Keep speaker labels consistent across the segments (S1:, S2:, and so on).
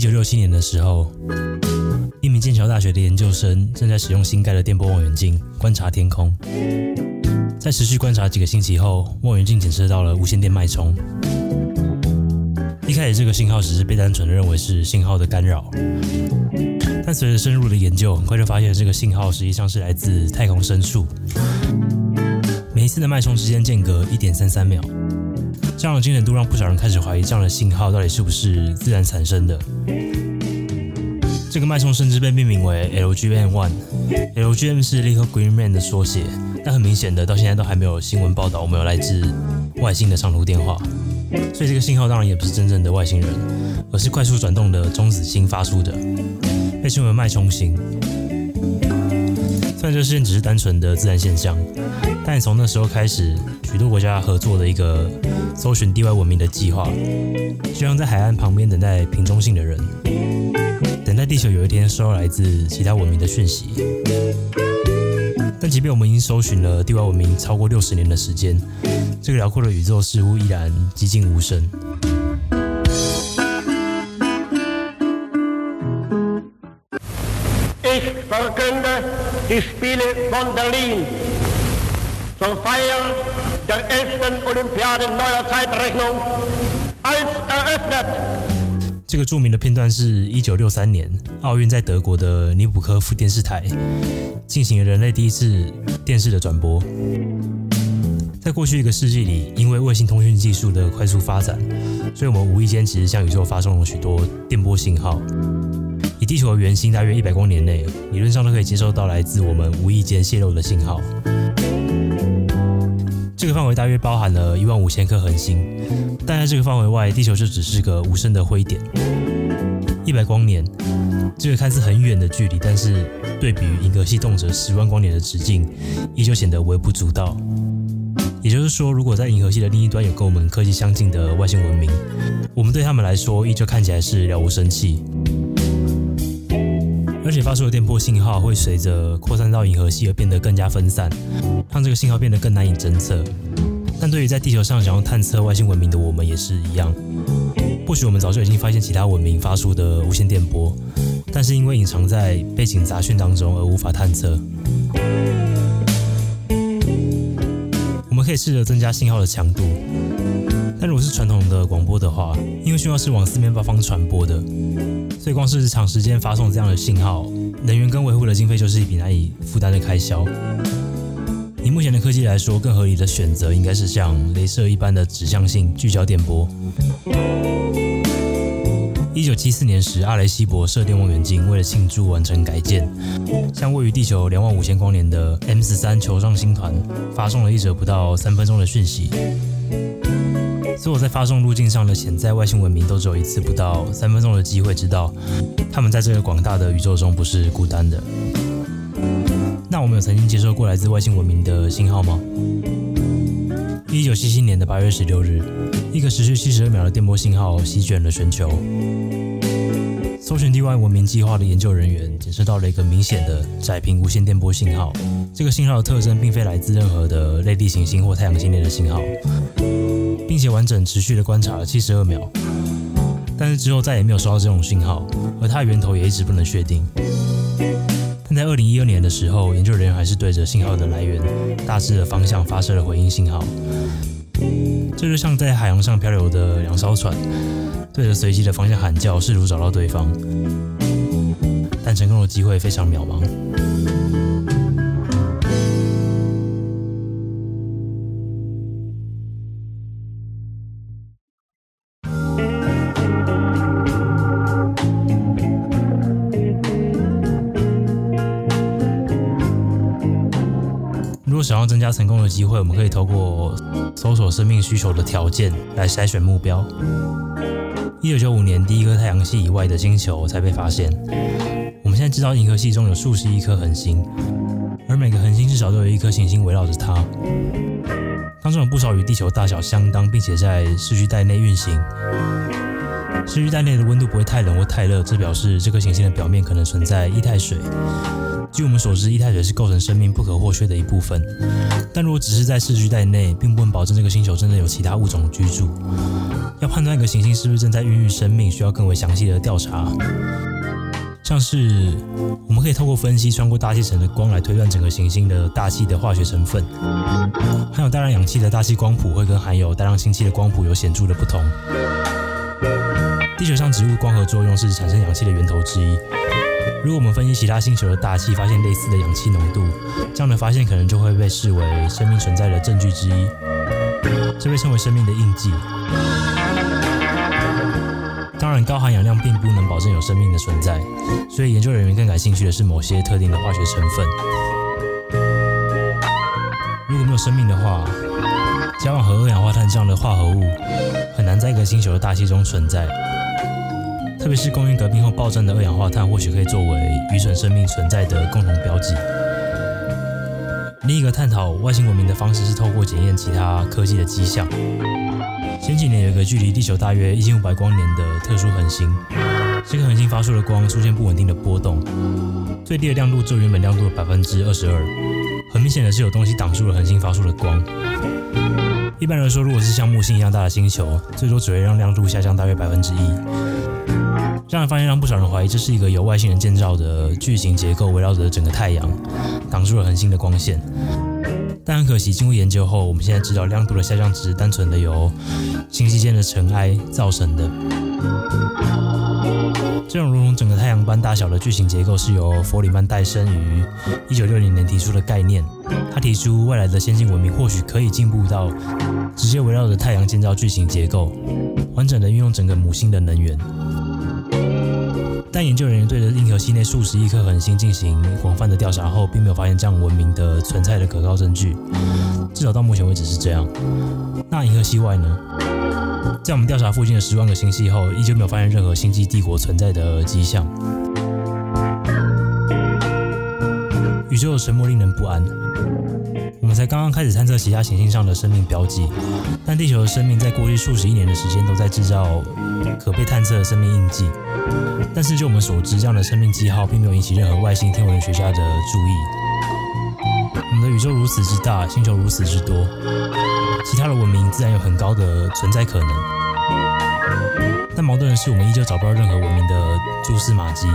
S1: 一九六七年的时候，一名剑桥大学的研究生正在使用新盖的电波望远镜观察天空。在持续观察几个星期后，望远镜检测到了无线电脉冲。一开始，这个信号只是被单纯的认为是信号的干扰，但随着深入的研究，很快就发现这个信号实际上是来自太空深处。每一次的脉冲之间间隔一点三三秒，这样的精准度让不少人开始怀疑这样的信号到底是不是自然产生的。这个脉冲甚至被命名为 LGM One，LGM 是 Little Green Man 的缩写。但很明显的，到现在都还没有新闻报道我们有来自外星的长途电话，所以这个信号当然也不是真正的外星人，而是快速转动的中子星发出的，被称为脉冲星。虽然这事件只是单纯的自然现象，但从那时候开始，许多国家合作的一个搜寻地外文明的计划，就像在海岸旁边等待瓶中性的人，等待地球有一天收到来自其他文明的讯息。但即便我们已经搜寻了地外文明超过六十年的时间，这个辽阔的宇宙似乎依然寂静无声。
S2: Ich verkünde die Spiele von Berlin zur Feier der 11. Olympiade neuer Zeitrechnung als eröffnet.
S1: 这个著名的片段是一九六三年奥运在德国的尼普科夫电视台进行了人类第一次电视的转播。在过去一个世纪里，因为卫星通讯技术的快速发展，所以我们无意间其实向宇宙发送了许多电波信号。以地球的圆心大约一百光年内，理论上都可以接收到来自我们无意间泄露的信号。这个范围大约包含了一万五千颗恒星，但在这个范围外，地球就只是个无声的灰点。一百光年，这个看似很远的距离，但是对比于银河系动辄十万光年的直径，依旧显得微不足道。也就是说，如果在银河系的另一端有跟我们科技相近的外星文明，我们对他们来说依旧看起来是了无生气。而且发出的电波信号会随着扩散到银河系而变得更加分散，让这个信号变得更难以侦测。但对于在地球上想要探测外星文明的我们也是一样。或许我们早就已经发现其他文明发出的无线电波，但是因为隐藏在背景杂讯当中而无法探测。我们可以试着增加信号的强度，但如果是传统的广播的话，因为讯号是往四面八方传播的。所以，光是长时间发送这样的信号，能源跟维护的经费就是一笔难以负担的开销。以目前的科技来说，更合理的选择应该是像镭射一般的指向性聚焦电波。一九七四年时，阿雷西博射电望远镜为了庆祝完成改建，向位于地球两万五千光年的 M 十三球状星团发送了一则不到三分钟的讯息。所有在发送路径上的潜在外星文明都只有一次不到三分钟的机会知道，他们在这个广大的宇宙中不是孤单的。那我们有曾经接收过来自外星文明的信号吗？一九七七年的八月十六日，一个持续七十二秒的电波信号席卷了全球。搜寻地外文明计划的研究人员检测到了一个明显的窄频无线电波信号。这个信号的特征并非来自任何的类地行星或太阳系内的信号。并且完整持续的观察了七十二秒，但是之后再也没有收到这种信号，而它的源头也一直不能确定。但在二零一二年的时候，研究人员还是对着信号的来源大致的方向发射了回应信号。这就像在海洋上漂流的两艘船，对着随机的方向喊叫，试图找到对方，但成功的机会非常渺茫。想要增加成功的机会，我们可以透过搜索生命需求的条件来筛选目标。一九九五年，第一颗太阳系以外的星球才被发现。我们现在知道，银河系中有数十亿颗恒星，而每个恒星至少都有一颗行星围绕着它。当中有不少与地球大小相当，并且在视距带内运行。市区带内的温度不会太冷或太热，这表示这颗行星的表面可能存在液态水。据我们所知，液态水是构成生命不可或缺的一部分。但如果只是在市区带内，并不能保证这个星球真的有其他物种居住。要判断一个行星是不是正在孕育生命，需要更为详细的调查。像是我们可以透过分析穿过大气层的光来推断整个行星的大气的化学成分。含有大量氧气的大气光谱会跟含有大量氢气的光谱有显著的不同。地球上植物光合作用是产生氧气的源头之一。如果我们分析其他星球的大气，发现类似的氧气浓度，这样的发现可能就会被视为生命存在的证据之一。这被称为生命的印记。当然，高含氧量并不能保证有生命的存在，所以研究人员更感兴趣的是某些特定的化学成分。如果没有生命的话，甲烷和二氧化碳这样的化合物很难在一个星球的大气中存在。特别是工业革命后爆炸的二氧化碳，或许可以作为愚蠢生命存在的共同标记。另一个探讨外星文明的方式是透过检验其他科技的迹象。前几年有一个距离地球大约一千五百光年的特殊恒星，这个恒星发出的光出现不稳定的波动，最低的亮度只有原本亮度的百分之二十二。很明显的是有东西挡住了恒星发出的光。一般来说，如果是像木星一样大的星球，最多只会让亮度下降大约百分之一。这样的发现让不少人怀疑，这是一个由外星人建造的巨型结构围绕着整个太阳，挡住了恒星的光线。但很可惜，经过研究后，我们现在知道亮度的下降只是单纯的由星系间的尘埃造成的。这种如同整个太阳般大小的巨型结构，是由弗里曼戴森于1960年提出的概念。他提出，未来的先进文明或许可以进步到直接围绕着太阳建造巨型结构，完整的运用整个母星的能源。但研究人员对着银河系内数十亿颗恒星进行广泛的调查后，并没有发现这样文明的存在的可靠证据，至少到目前为止是这样。那银河系外呢？在我们调查附近的十万个星系后，依旧没有发现任何星际帝国存在的迹象。宇宙的沉默令人不安。我们才刚刚开始探测其他行星上的生命标记，但地球的生命在过去数十亿年的时间都在制造可被探测的生命印记。但是就我们所知，这样的生命记号并没有引起任何外星天文学家的注意。我们的宇宙如此之大，星球如此之多，其他的文明自然有很高的存在可能。但矛盾的是，我们依旧找不到任何文明的蛛丝马迹。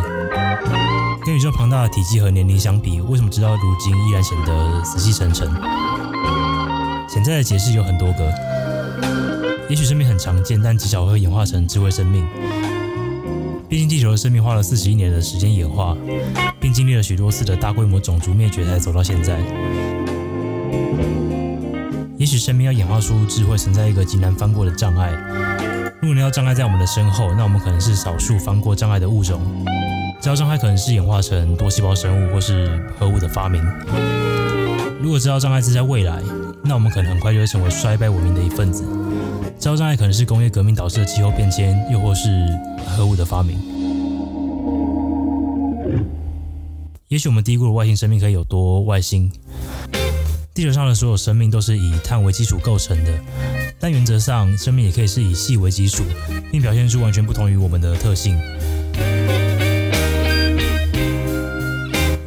S1: 跟宇宙庞大的体积和年龄相比，为什么直到如今依然显得死气沉沉？潜在的解释有很多个。也许生命很常见，但极少会演化成智慧生命。毕竟地球的生命花了四十亿年的时间演化，并经历了许多次的大规模种族灭绝才走到现在。也许生命要演化出智慧，存在一个极难翻过的障碍。如果那道障碍在我们的身后，那我们可能是少数翻过障碍的物种。这道障碍可能是演化成多细胞生物，或是核物的发明。如果这道障碍是在未来，那我们可能很快就会成为衰败文明的一份子。这道障碍可能是工业革命导致的气候变迁，又或是核物的发明。也许我们低估了外星生命可以有多外星。地球上的所有生命都是以碳为基础构成的，但原则上，生命也可以是以细为基础，并表现出完全不同于我们的特性。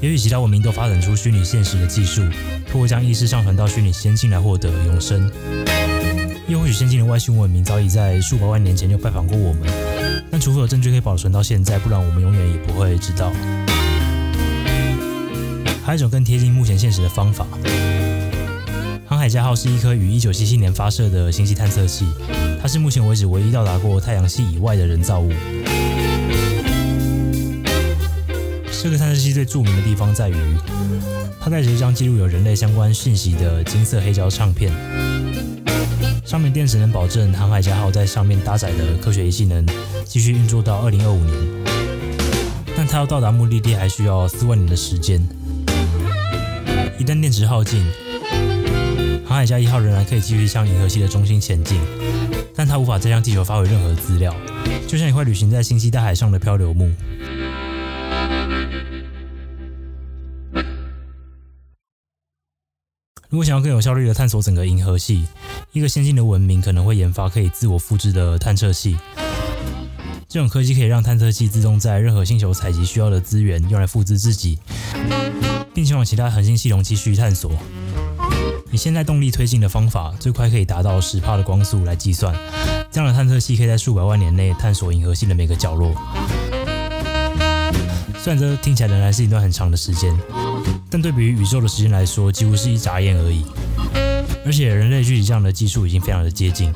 S1: 也许其他文明都发展出虚拟现实的技术，通过将意识上传到虚拟仙境来获得永生。又或许先进的外星文明早已在数百万年前就拜访过我们，但除非有证据可以保存到现在，不然我们永远也不会知道。还有一种更贴近目前现实的方法，海加号是一颗于1977年发射的星系探测器，它是目前为止唯一到达过太阳系以外的人造物。这个探测器最著名的地方在于，它带着一张记录有人类相关讯息的金色黑胶唱片。上面电池能保证航海家号在上面搭载的科学仪器能继续运作到二零二五年，但它要到达目的地还需要四万年的时间。一旦电池耗尽，航海家一号仍然可以继续向银河系的中心前进，但它无法再向地球发回任何资料，就像一块旅行在星系大海上的漂流木。如果想要更有效率的探索整个银河系，一个先进的文明可能会研发可以自我复制的探测器。这种科技可以让探测器自动在任何星球采集需要的资源，用来复制自己，并前往其他恒星系统继续探索。以现在动力推进的方法，最快可以达到十帕的光速来计算。这样的探测器可以在数百万年内探索银河系的每个角落。虽然这听起来仍然是一段很长的时间，但对比于宇宙的时间来说，几乎是一眨眼而已。而且人类距离这样的技术已经非常的接近，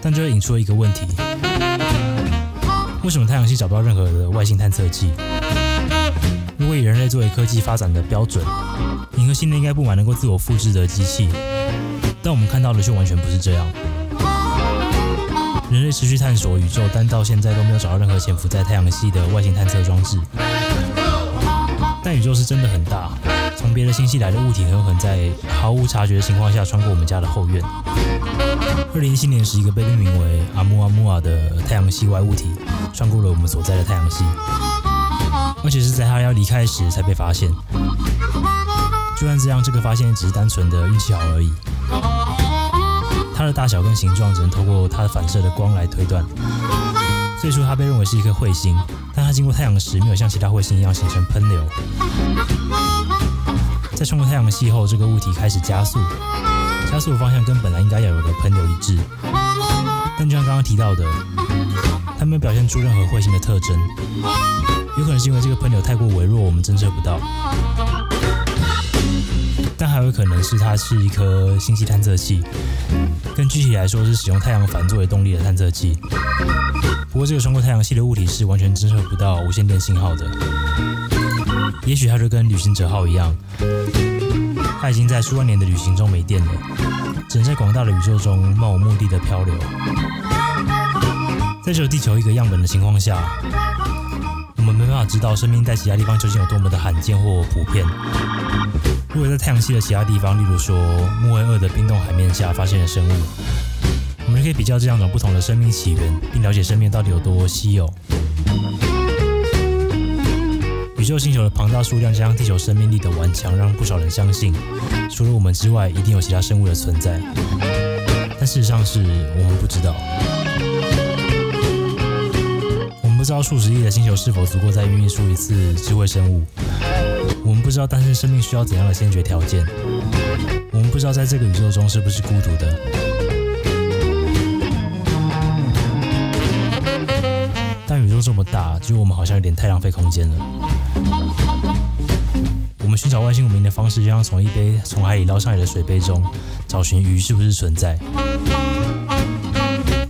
S1: 但这引出了一个问题：为什么太阳系找不到任何的外星探测器？如果以人类作为科技发展的标准，银河系内应该布满能够自我复制的机器，但我们看到的却完全不是这样。人类持续探索宇宙，但到现在都没有找到任何潜伏在太阳系的外星探测装置。但宇宙是真的很大，从别的星系来的物体很有可能在毫无察觉的情况下穿过我们家的后院。二零一七年时，一个被命名为阿穆阿穆尔的太阳系外物体穿过了我们所在的太阳系，而且是在它要离开时才被发现。就算这样，这个发现只是单纯的运气好而已。它的大小跟形状只能透过它的反射的光来推断。最初它被认为是一颗彗星，但它经过太阳时没有像其他彗星一样形成喷流。在穿过太阳系后，这个物体开始加速，加速的方向跟本来应该要有的喷流一致。但就像刚刚提到的，它没有表现出任何彗星的特征，有可能是因为这个喷流太过微弱，我们侦测不到。但还有可能是它是一颗星系探测器，更具体来说是使用太阳帆作为动力的探测器。不过这个穿过太阳系的物体是完全侦测不到无线电信号的。也许它就跟旅行者号一样，它已经在数万年的旅行中没电了，只能在广大的宇宙中漫无目的的漂流。在只有地球一个样本的情况下，我们没办法知道生命在其他地方究竟有多么的罕见或普遍。如果在太阳系的其他地方，例如说木卫二的冰冻海面下发现了生物，我们可以比较这两种不同的生命起源，并了解生命到底有多稀有。宇宙星球的庞大数量加上地球生命力的顽强，让不少人相信，除了我们之外，一定有其他生物的存在。但事实上是我们不知道。我们不知道数十亿的星球是否足够再孕育出一次智慧生物。不知道诞生生命需要怎样的先决条件。我们不知道在这个宇宙中是不是孤独的。但宇宙这么大，只有我们好像有点太浪费空间了。我们寻找外星文明的方式，就像从一杯从海里捞上来的水杯中找寻鱼是不是存在。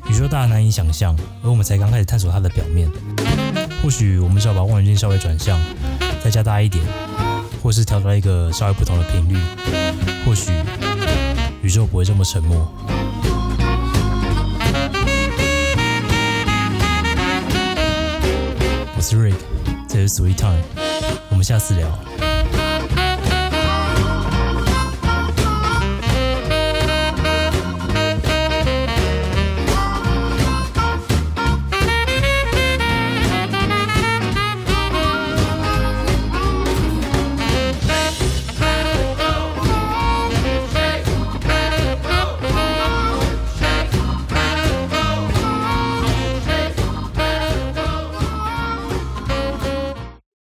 S1: 宇宙大难以想象，而我们才刚开始探索它的表面。或许我们只要把望远镜稍微转向，再加大一点。或是调出来一个稍微不同的频率，或许宇宙不会这么沉默。我是 Rick，这是 Sweet Time，我们下次聊。